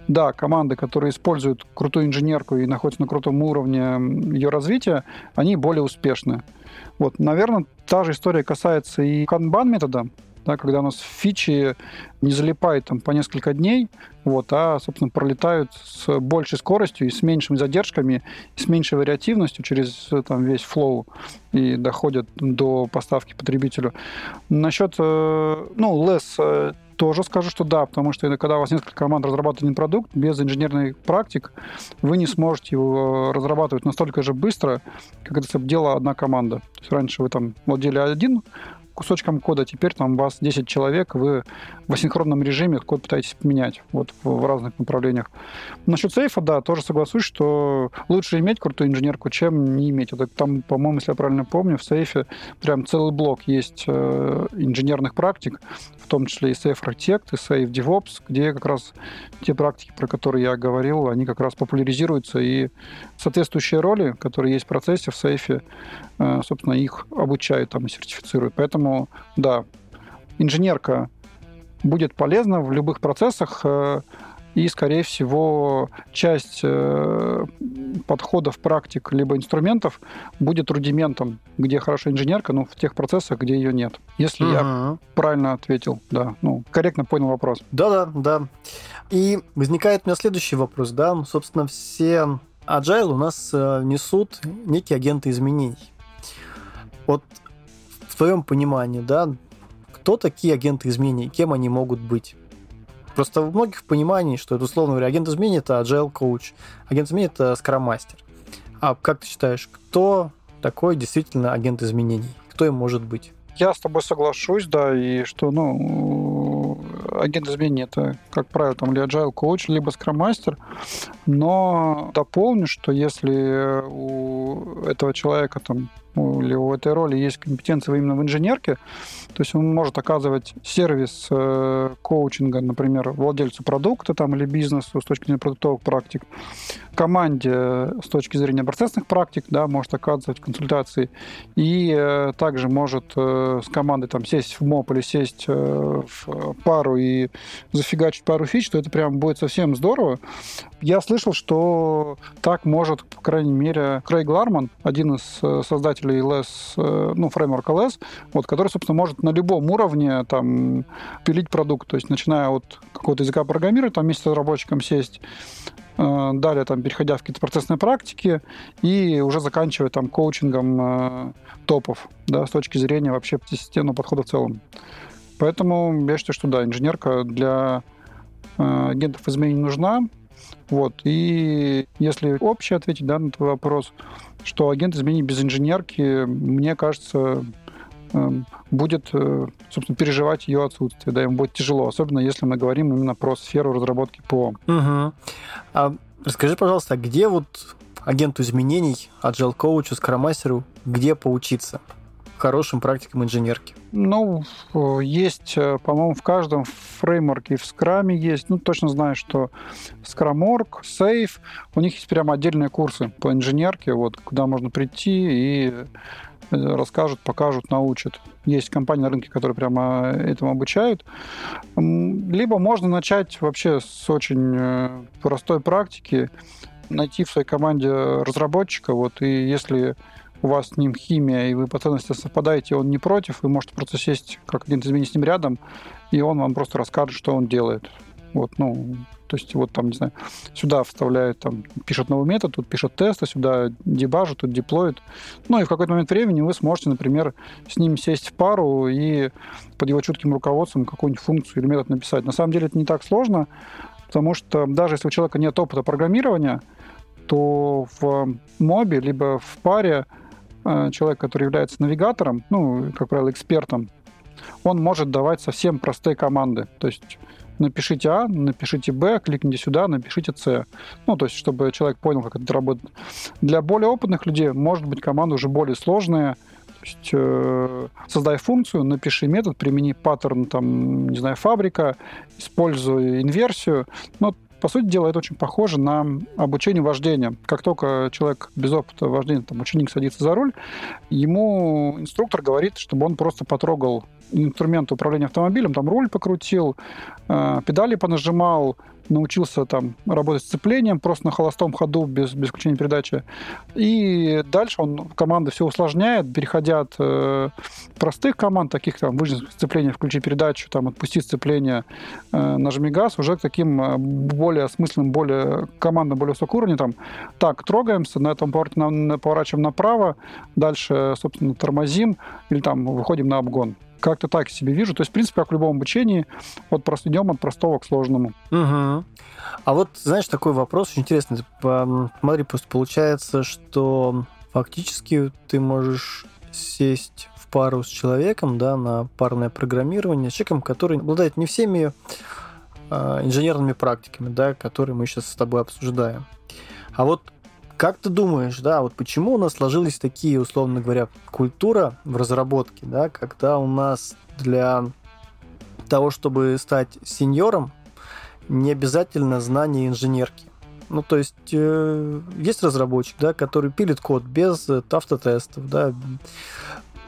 Да, команды, которые используют крутую инженерку и находятся на крутом уровне ее развития, они более успешны. Вот, наверное, та же история касается и канбан метода да, когда у нас фичи не залипают там по несколько дней, вот, а, собственно, пролетают с большей скоростью и с меньшими задержками, с меньшей вариативностью через там, весь флоу и доходят до поставки потребителю. Насчет, э, ну, less э, тоже скажу, что да, потому что когда у вас несколько команд разрабатывают один продукт, без инженерных практик вы не сможете его разрабатывать настолько же быстро, как это делала одна команда. То есть раньше вы там владели один кусочком кода. Теперь там у вас 10 человек, вы в асинхронном режиме код пытаетесь поменять вот в, разных направлениях. Насчет сейфа, да, тоже соглашусь, что лучше иметь крутую инженерку, чем не иметь. Это там, по-моему, если я правильно помню, в сейфе прям целый блок есть э, инженерных практик, в том числе и Safe Architect, и Safe DevOps, где как раз те практики, про которые я говорил, они как раз популяризируются, и соответствующие роли, которые есть в процессе в сейфе, э, собственно, их обучают там и сертифицируют. Поэтому, да, инженерка будет полезна в любых процессах, э, и, скорее всего, часть э, подходов, практик, либо инструментов будет рудиментом, где хорошая инженерка, но в тех процессах, где ее нет. Если угу. я правильно ответил, да, ну, корректно понял вопрос. Да-да, да. И возникает у меня следующий вопрос, да, собственно, все Agile у нас э, несут некие агенты изменений. Вот твоем понимании, да, кто такие агенты изменений, кем они могут быть? Просто в многих понимании, что это, условно говоря, агент изменений – это agile coach, агент изменений – это Scrum Master. А как ты считаешь, кто такой действительно агент изменений? Кто им может быть? Я с тобой соглашусь, да, и что, ну, агент изменений это, как правило, там, или agile coach, либо Scrum Master, но дополню, что если у этого человека там или у этой роли есть компетенция именно в инженерке, то есть он может оказывать сервис э, коучинга, например, владельцу продукта там, или бизнесу с точки зрения продуктовых практик, команде с точки зрения процессных практик, да, может оказывать консультации, и э, также может э, с командой там сесть в МОП или сесть э, в пару и зафигачить пару фич, то это прям будет совсем здорово. Я слышал, что так может, по крайней мере, Крейг Ларман, один из э, создателей LS, э, ну, фреймворк LS, вот, который, собственно, может на любом уровне там пилить продукт, то есть начиная от какого-то языка программирования, там вместе с разработчиком сесть, э, далее там переходя в какие-то процессные практики и уже заканчивая там коучингом топов, да, с точки зрения вообще системного подхода в целом. Поэтому я считаю, что да, инженерка для агентов изменений нужна, вот. И если общее ответить да, на твой вопрос, что агент изменений без инженерки, мне кажется, будет, э, собственно, переживать ее отсутствие, да, ему будет тяжело, особенно если мы говорим именно про сферу разработки ПО. Угу. А расскажи, пожалуйста, где вот агенту изменений, agile коучу, скромастеру, где поучиться? хорошим практикам инженерки? Ну, есть, э, по-моему, в каждом фреймворке в скраме есть. Ну, точно знаю, что Scrum.org, Safe, у них есть прямо отдельные курсы по инженерке, вот, куда можно прийти и расскажут, покажут, научат. Есть компании на рынке, которые прямо этому обучают. Либо можно начать вообще с очень э, простой практики, найти в своей команде разработчика, вот, и если у вас с ним химия, и вы по ценности совпадаете, он не против, вы можете просто сесть как один из с ним рядом, и он вам просто расскажет, что он делает. Вот, ну, то есть вот там, не знаю, сюда вставляют, там, пишет новый метод, тут пишет тесты, сюда дебажит, тут деплоит. Ну и в какой-то момент времени вы сможете, например, с ним сесть в пару и под его чутким руководством какую-нибудь функцию или метод написать. На самом деле это не так сложно, потому что даже если у человека нет опыта программирования, то в мобе либо в паре Э, человек, который является навигатором, ну, как правило, экспертом, он может давать совсем простые команды. То есть напишите А, напишите Б, кликните сюда, напишите С. Ну, то есть, чтобы человек понял, как это работает. Для более опытных людей может быть команда уже более сложная. То есть, э, создай функцию, напиши метод, примени паттерн, там, не знаю, фабрика, используй инверсию. Но по сути дела, это очень похоже на обучение вождения. Как только человек без опыта вождения, там, ученик садится за руль, ему инструктор говорит, чтобы он просто потрогал инструмент управления автомобилем, там руль покрутил, э, педали понажимал, научился там работать с сцеплением просто на холостом ходу без, без включения передачи. И дальше он команды все усложняет, переходя от э, простых команд, таких там выжми сцепление, включи передачу, там отпусти сцепление, э, нажми газ, уже к таким э, более осмысленным, более командам более высокого уровня. Там, так, трогаемся, на этом повороте на, на, поворачиваем направо, дальше, собственно, тормозим или там выходим на обгон как-то так себе вижу. То есть, в принципе, как в любом обучении, вот просто идем от простого к сложному. Угу. А вот, знаешь, такой вопрос очень интересный. Смотри, просто получается, что фактически ты можешь сесть в пару с человеком, да, на парное программирование, с человеком, который обладает не всеми э, инженерными практиками, да, которые мы сейчас с тобой обсуждаем. А вот как ты думаешь, да, вот почему у нас сложились такие, условно говоря, культура в разработке, да, когда у нас для того, чтобы стать сеньором, не обязательно знание инженерки. Ну, то есть э, есть разработчик, да, который пилит код без автотестов, да,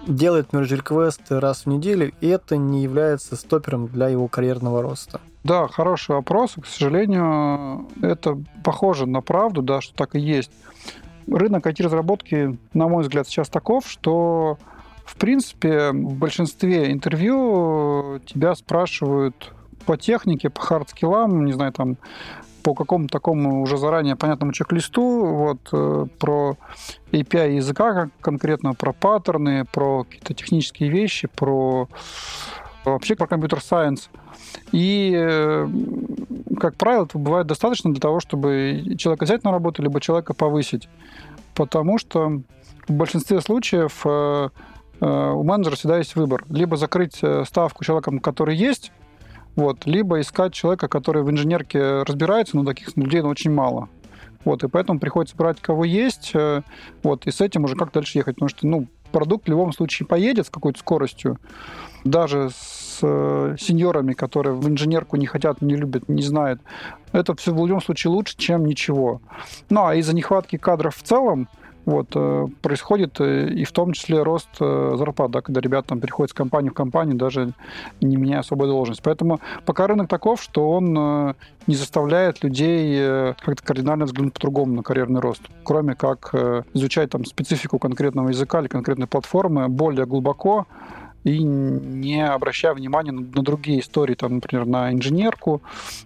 делает merge request раз в неделю, и это не является стопером для его карьерного роста. Да, хороший вопрос. К сожалению, это похоже на правду, да, что так и есть. Рынок IT-разработки, на мой взгляд, сейчас таков, что в принципе, в большинстве интервью тебя спрашивают по технике, по hard skills-ам, не знаю, там, по какому-то такому уже заранее понятному чек-листу, вот, э, про API языка конкретно, про паттерны, про какие-то технические вещи, про вообще про компьютер-сайенс – и, э, как правило, это бывает достаточно для того, чтобы человека взять на работу, либо человека повысить. Потому что в большинстве случаев э, э, у менеджера всегда есть выбор. Либо закрыть ставку человеком, который есть, вот, либо искать человека, который в инженерке разбирается, но таких людей очень мало. Вот, и поэтому приходится брать кого есть, вот, и с этим уже как дальше ехать, потому что, ну, продукт в любом случае поедет с какой-то скоростью, даже с э, сеньорами, которые в инженерку не хотят, не любят, не знают. Это все в любом случае лучше, чем ничего. Ну, а из-за нехватки кадров в целом, вот, э, происходит э, и в том числе рост зарплат, да, когда ребята там переходят с компании в компанию, даже не меняя особой должность. Поэтому пока рынок таков, что он не заставляет людей как-то кардинально взглянуть по-другому на карьерный рост, кроме как изучать там специфику конкретного языка или конкретной платформы более глубоко, и не обращая внимания на, на другие истории, там, например, на инженерку,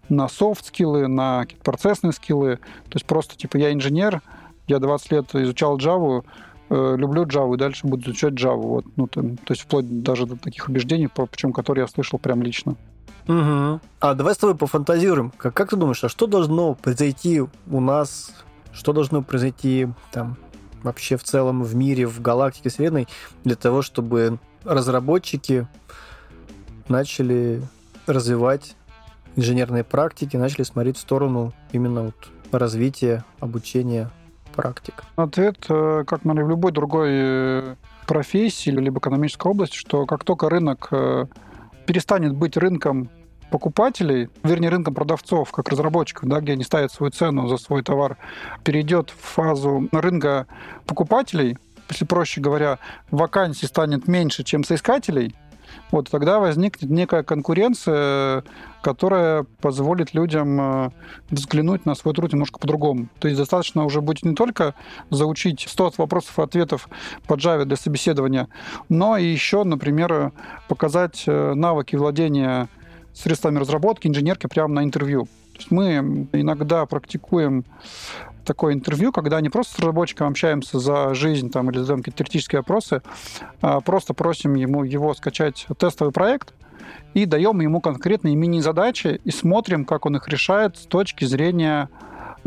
на софт-скиллы, на процессные скиллы. То есть просто, типа, я инженер, я 20 лет изучал Java, э, люблю Java и дальше буду изучать Java. Вот, ну, там, то есть вплоть даже до таких убеждений, причем которые я слышал прям лично. Угу. А давай с тобой пофантазируем. Как, как ты думаешь, а что должно произойти у нас, что должно произойти там вообще в целом в мире, в галактике Вселенной для того, чтобы разработчики начали развивать инженерные практики, начали смотреть в сторону именно вот развития, обучения практик? Ответ, э, как, наверное, в любой другой э, профессии либо экономической области, что как только рынок э, перестанет быть рынком покупателей, вернее, рынком продавцов, как разработчиков, да, где они ставят свою цену за свой товар, перейдет в фазу рынка покупателей, если проще говоря, вакансий станет меньше, чем соискателей, вот тогда возникнет некая конкуренция, которая позволит людям э, взглянуть на свой труд немножко по-другому. То есть достаточно уже будет не только заучить 100 вопросов и ответов по Java для собеседования, но и еще, например, показать э, навыки владения средствами разработки, инженерки прямо на интервью. То есть мы иногда практикуем такое интервью, когда не просто с разработчиком общаемся за жизнь там, или задаем какие-то теоретические вопросы, а просто просим ему его скачать тестовый проект, и даем ему конкретные мини-задачи и смотрим, как он их решает с точки зрения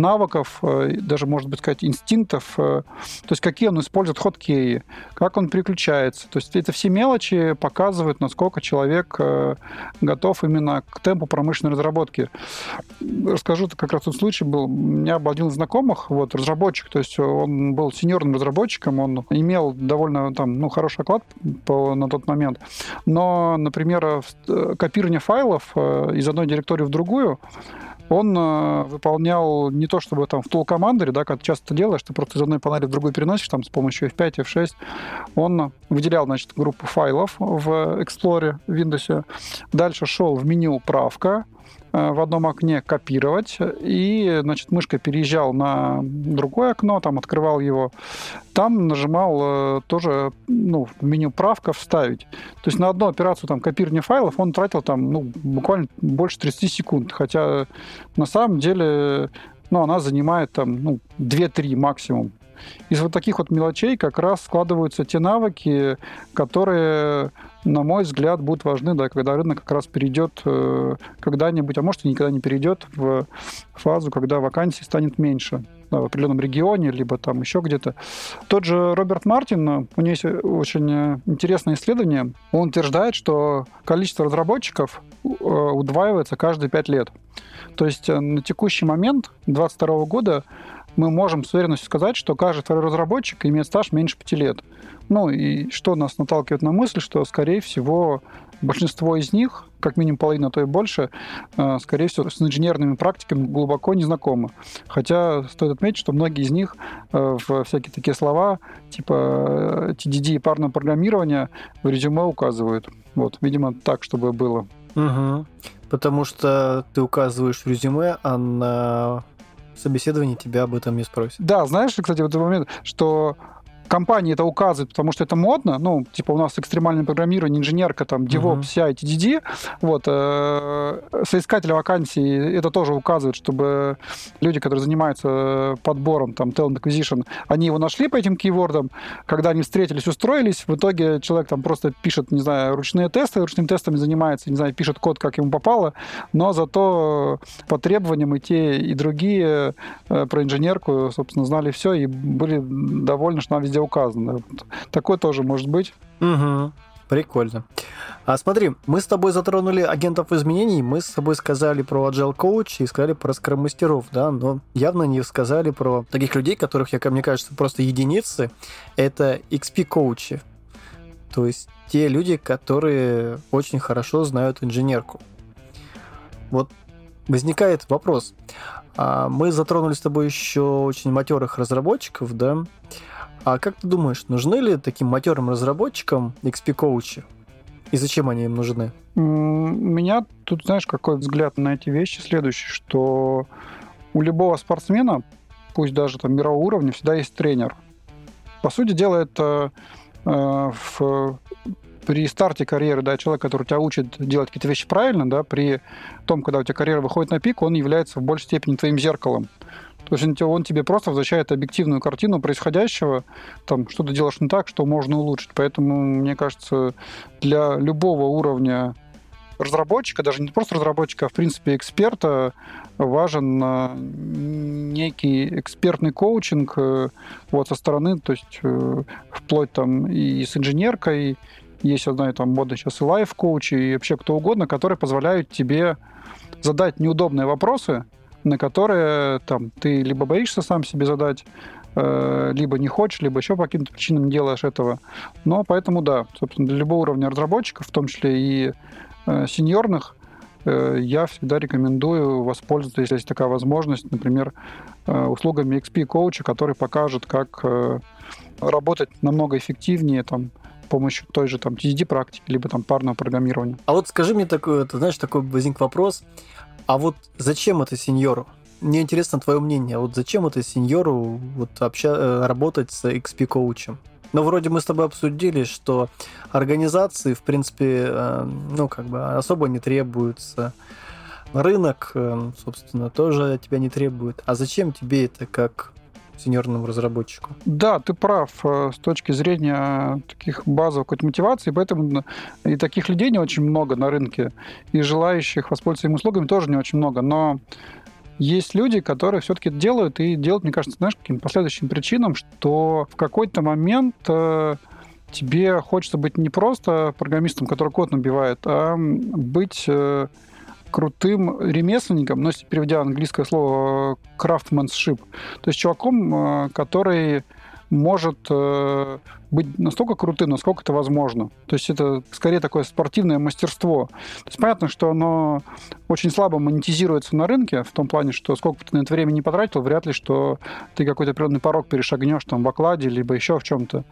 навыков, э, даже, может быть, сказать, инстинктов, э, то есть какие он использует хоткеи, как он переключается. То есть это все мелочи показывают, насколько человек э, готов именно к темпу промышленной разработки. Расскажу, как раз тот случай был. У меня был один из знакомых, вот, разработчик, то есть он был сеньорным разработчиком, он имел довольно там, ну, хороший оклад по, на тот момент, но, например, копирование файлов из одной директории в другую он э, выполнял не то чтобы там в тул командере, да, как часто делаешь, ты просто из одной панели в другую переносишь там с помощью F5, F6. Он выделял, значит, группу файлов в Explorer в Windows. Дальше шел в меню «Правка», в одном окне копировать, и, значит, мышкой переезжал на другое окно, там открывал его, там нажимал э, тоже, ну, в меню правка вставить. То есть на одну операцию там копирования файлов он тратил там, ну, буквально больше 30 секунд, хотя на самом деле, ну, она занимает там, ну, 2-3 максимум. Из вот таких вот мелочей как раз складываются те навыки, которые на мой взгляд, будут важны, да, когда рынок как раз перейдет э, когда-нибудь, а может и никогда не перейдет в фазу, когда вакансий станет меньше в определенном регионе, либо там еще где-то. Тот же Роберт Мартин, у него есть очень э, интересное исследование. Он утверждает, что количество разработчиков э, удваивается каждые пять лет. То есть на текущий момент 2022 года мы можем с уверенностью сказать, что каждый второй разработчик имеет стаж меньше пяти лет. Ну и что нас наталкивает на мысль, что, скорее всего, большинство из них, как минимум половина, а то и больше, э, скорее всего, с инженерными практиками глубоко не знакомы. Хотя стоит отметить, что многие из них э, в всякие такие слова, типа TDD э, и парное программирование, в резюме указывают. Вот, видимо, так, чтобы было. Угу. Потому что ты указываешь в резюме, а на собеседовании тебя об этом не спросят. Да, знаешь, кстати, в этот момент, что компании это указывают, потому что это модно, ну, типа у нас экстремальное программирование, инженерка, там, DevOps, CI, TDD, вот, э, соискатели вакансий это тоже указывают, чтобы люди, которые занимаются подбором, там, talent acquisition, они его нашли по этим кейвордам, когда они встретились, устроились, в итоге человек там просто пишет, не знаю, ручные тесты, ручными тестами занимается, не знаю, пишет код, как ему попало, но зато по требованиям и те, и другие э, про инженерку, собственно, знали все и были довольны, что она везде указано. Такое тоже может быть. Угу. Прикольно. А смотри, мы с тобой затронули агентов изменений, мы с тобой сказали про agile coach и сказали про скрам-мастеров, да, но явно не сказали про таких людей, которых, я, мне кажется, просто единицы. Это XP-коучи. То есть те люди, которые очень хорошо знают инженерку. Вот возникает вопрос. А мы затронули с тобой еще очень матерых разработчиков, да? А как ты думаешь, нужны ли таким матерым разработчикам XP-коучи? И зачем они им нужны? У меня тут, знаешь, какой взгляд на эти вещи следующий, что у любого спортсмена, пусть даже там мирового уровня, всегда есть тренер. По сути дела, это э, в, при старте карьеры, да, человек, который тебя учит делать какие-то вещи правильно, да, при том, когда у тебя карьера выходит на пик, он является в большей степени твоим зеркалом. То есть он тебе просто возвращает объективную картину происходящего, там, что ты делаешь не так, что можно улучшить. Поэтому, мне кажется, для любого уровня разработчика, даже не просто разработчика, а в принципе эксперта, важен э, некий экспертный коучинг э, вот со стороны, то есть э, вплоть там и с инженеркой, есть, знаю, там модно сейчас и лайф-коучи, и вообще кто угодно, которые позволяют тебе задать неудобные вопросы, на которые там, ты либо боишься сам себе задать, э, либо не хочешь, либо еще по каким-то причинам не делаешь этого. Но поэтому, да, собственно, для любого уровня разработчиков, в том числе и э, сеньорных, э, я всегда рекомендую воспользоваться, если есть такая возможность, например, э, услугами XP-коуча, который покажет, как э, работать намного эффективнее там, с помощью той же там TSD-практики, либо там парного программирования. А вот скажи мне такой, ты знаешь, такой возник вопрос. А вот зачем это сеньору? Мне интересно твое мнение. Вот зачем это сеньору вот обща... Э, работать с XP-коучем? Ну, вроде мы с тобой обсудили, что организации, в принципе, э, ну, как бы особо не требуются. Рынок, э, собственно, тоже тебя не требует. А зачем тебе это как сеньорному разработчику. Да, ты прав э, с точки зрения таких базовых какой-то мотивации, поэтому и таких людей не очень много на рынке, и желающих воспользоваться им услугами тоже не очень много, но есть люди, которые все-таки делают, и делают, мне кажется, знаешь, каким последующим причинам, что в какой-то момент э, тебе хочется быть не просто программистом, который код набивает, а быть э, крутым ремесленником, но если переводя английское слово craftsmanship, то есть чуваком, э, который может э, быть настолько крутым, насколько это возможно. То есть это скорее такое спортивное мастерство. То есть понятно, что оно очень слабо монетизируется на рынке, в том плане, что сколько бы ты на это время не потратил, вряд ли, что ты какой-то определенный порог перешагнешь там в окладе, либо еще в чем-то.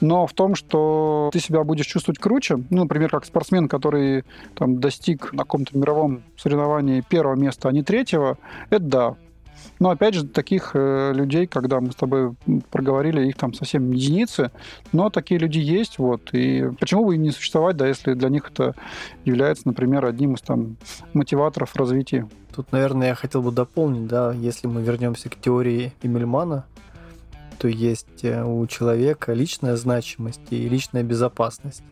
Но в том, что ты себя будешь чувствовать круче, ну, например, как спортсмен, который там достиг на каком-то мировом соревновании первого места, а не третьего, это да, но опять же, таких э, людей, когда мы с тобой проговорили, их там совсем единицы, но такие люди есть, вот. И почему бы и не существовать, да, если для них это является, например, одним из там мотиваторов развития. Тут, наверное, я хотел бы дополнить, да, если мы вернемся к теории Эмильмана, то есть э, у человека личная значимость и личная безопасность.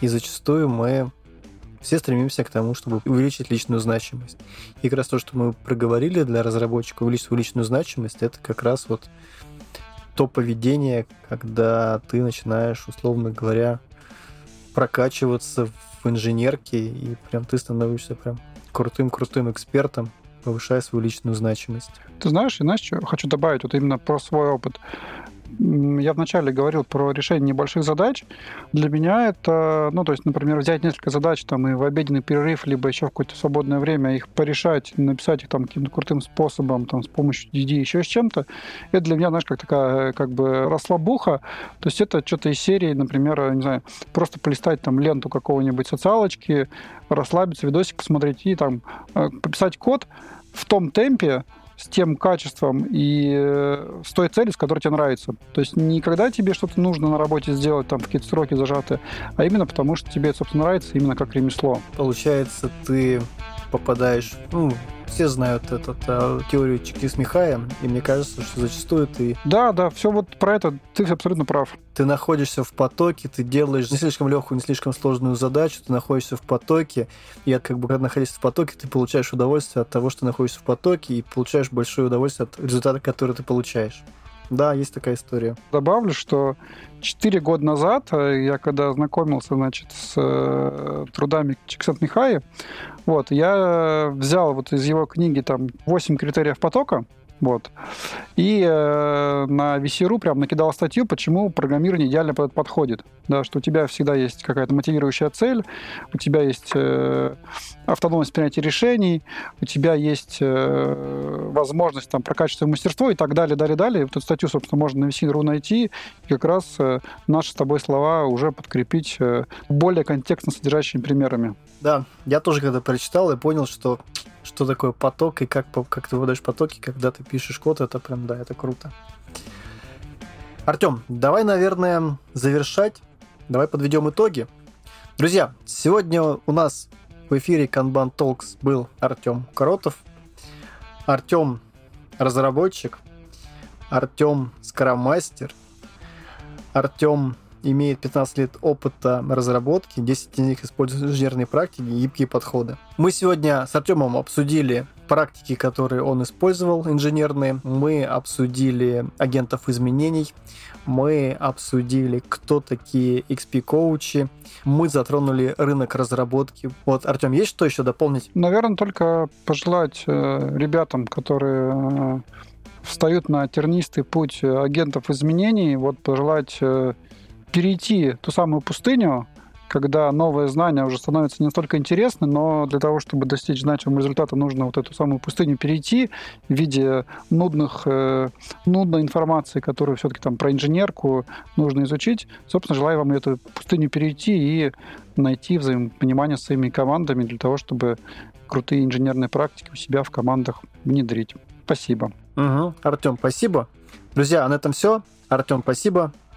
И зачастую мы все стремимся к тому, чтобы увеличить личную значимость. И как раз то, что мы проговорили для разработчика, увеличить свою личную значимость, это как раз вот то поведение, когда ты начинаешь, условно говоря, прокачиваться в инженерке, и прям ты становишься прям крутым-крутым экспертом, повышая свою личную значимость. Ты знаешь, и знаешь, что хочу добавить вот именно про свой опыт я вначале говорил про решение небольших задач. Для меня это, ну, то есть, например, взять несколько задач там и в обеденный перерыв, либо еще в какое-то свободное время их порешать, написать их там каким-то крутым способом, там, с помощью DD, еще с чем-то, это для меня, знаешь, как такая, как бы расслабуха. То есть это что-то из серии, например, не знаю, просто полистать там ленту какого-нибудь социалочки, расслабиться, видосик посмотреть и там э, пописать код в том темпе, с тем качеством и э, с той целью, с которой тебе нравится. То есть не когда тебе что-то нужно на работе сделать, там какие-то сроки зажаты, а именно потому, что тебе это, собственно, нравится именно как ремесло. Получается, ты попадаешь, ну, все знают эту а, теорию Чекис Михая, и мне кажется, что зачастую ты... Да, да, все вот про это ты абсолютно прав. Ты находишься в потоке, ты делаешь не слишком легкую, не слишком сложную задачу, ты находишься в потоке, и как бы когда находишься в потоке, ты получаешь удовольствие от того, что находишься в потоке, и получаешь большое удовольствие от результата, который ты получаешь. Да, есть такая история. Добавлю, что 4 года назад э, я когда знакомился, значит, с э, трудами Чиксент Михаи, вот, я взял вот из его книги там 8 критериев потока, вот. И э, на VC.ru прям накидал статью, почему программирование идеально подходит. Да, что у тебя всегда есть какая-то мотивирующая цель, у тебя есть э, автономность принятия решений, у тебя есть э, возможность там, прокачивать свое мастерство и так далее, далее, далее. Вот эту статью, собственно, можно на VC.ru найти и как раз э, наши с тобой слова уже подкрепить э, более контекстно содержащими примерами. Да, я тоже когда прочитал и понял, что что такое поток и как, как ты выдаешь потоки, когда ты пишешь код, это прям, да, это круто. Артем, давай, наверное, завершать. Давай подведем итоги. Друзья, сегодня у нас в эфире Kanban Talks был Артем Коротов. Артем разработчик, Артем скромастер, Артем имеет 15 лет опыта разработки, 10 из них используют инженерные практики и гибкие подходы. Мы сегодня с Артемом обсудили практики, которые он использовал, инженерные. Мы обсудили агентов изменений. Мы обсудили, кто такие XP-коучи. Мы затронули рынок разработки. Вот, Артем, есть что еще дополнить? Наверное, только пожелать э, ребятам, которые э, встают на тернистый путь агентов изменений, вот пожелать э, перейти ту самую пустыню, когда новое знание уже становится не настолько интересно, но для того, чтобы достичь значимого результата, нужно вот эту самую пустыню перейти в виде нудных, э, нудной информации, которую все-таки там про инженерку нужно изучить. Собственно, желаю вам эту пустыню перейти и найти взаимопонимание с своими командами для того, чтобы крутые инженерные практики у себя в командах внедрить. Спасибо. Угу. Артем, спасибо. Друзья, а на этом все. Артем, спасибо.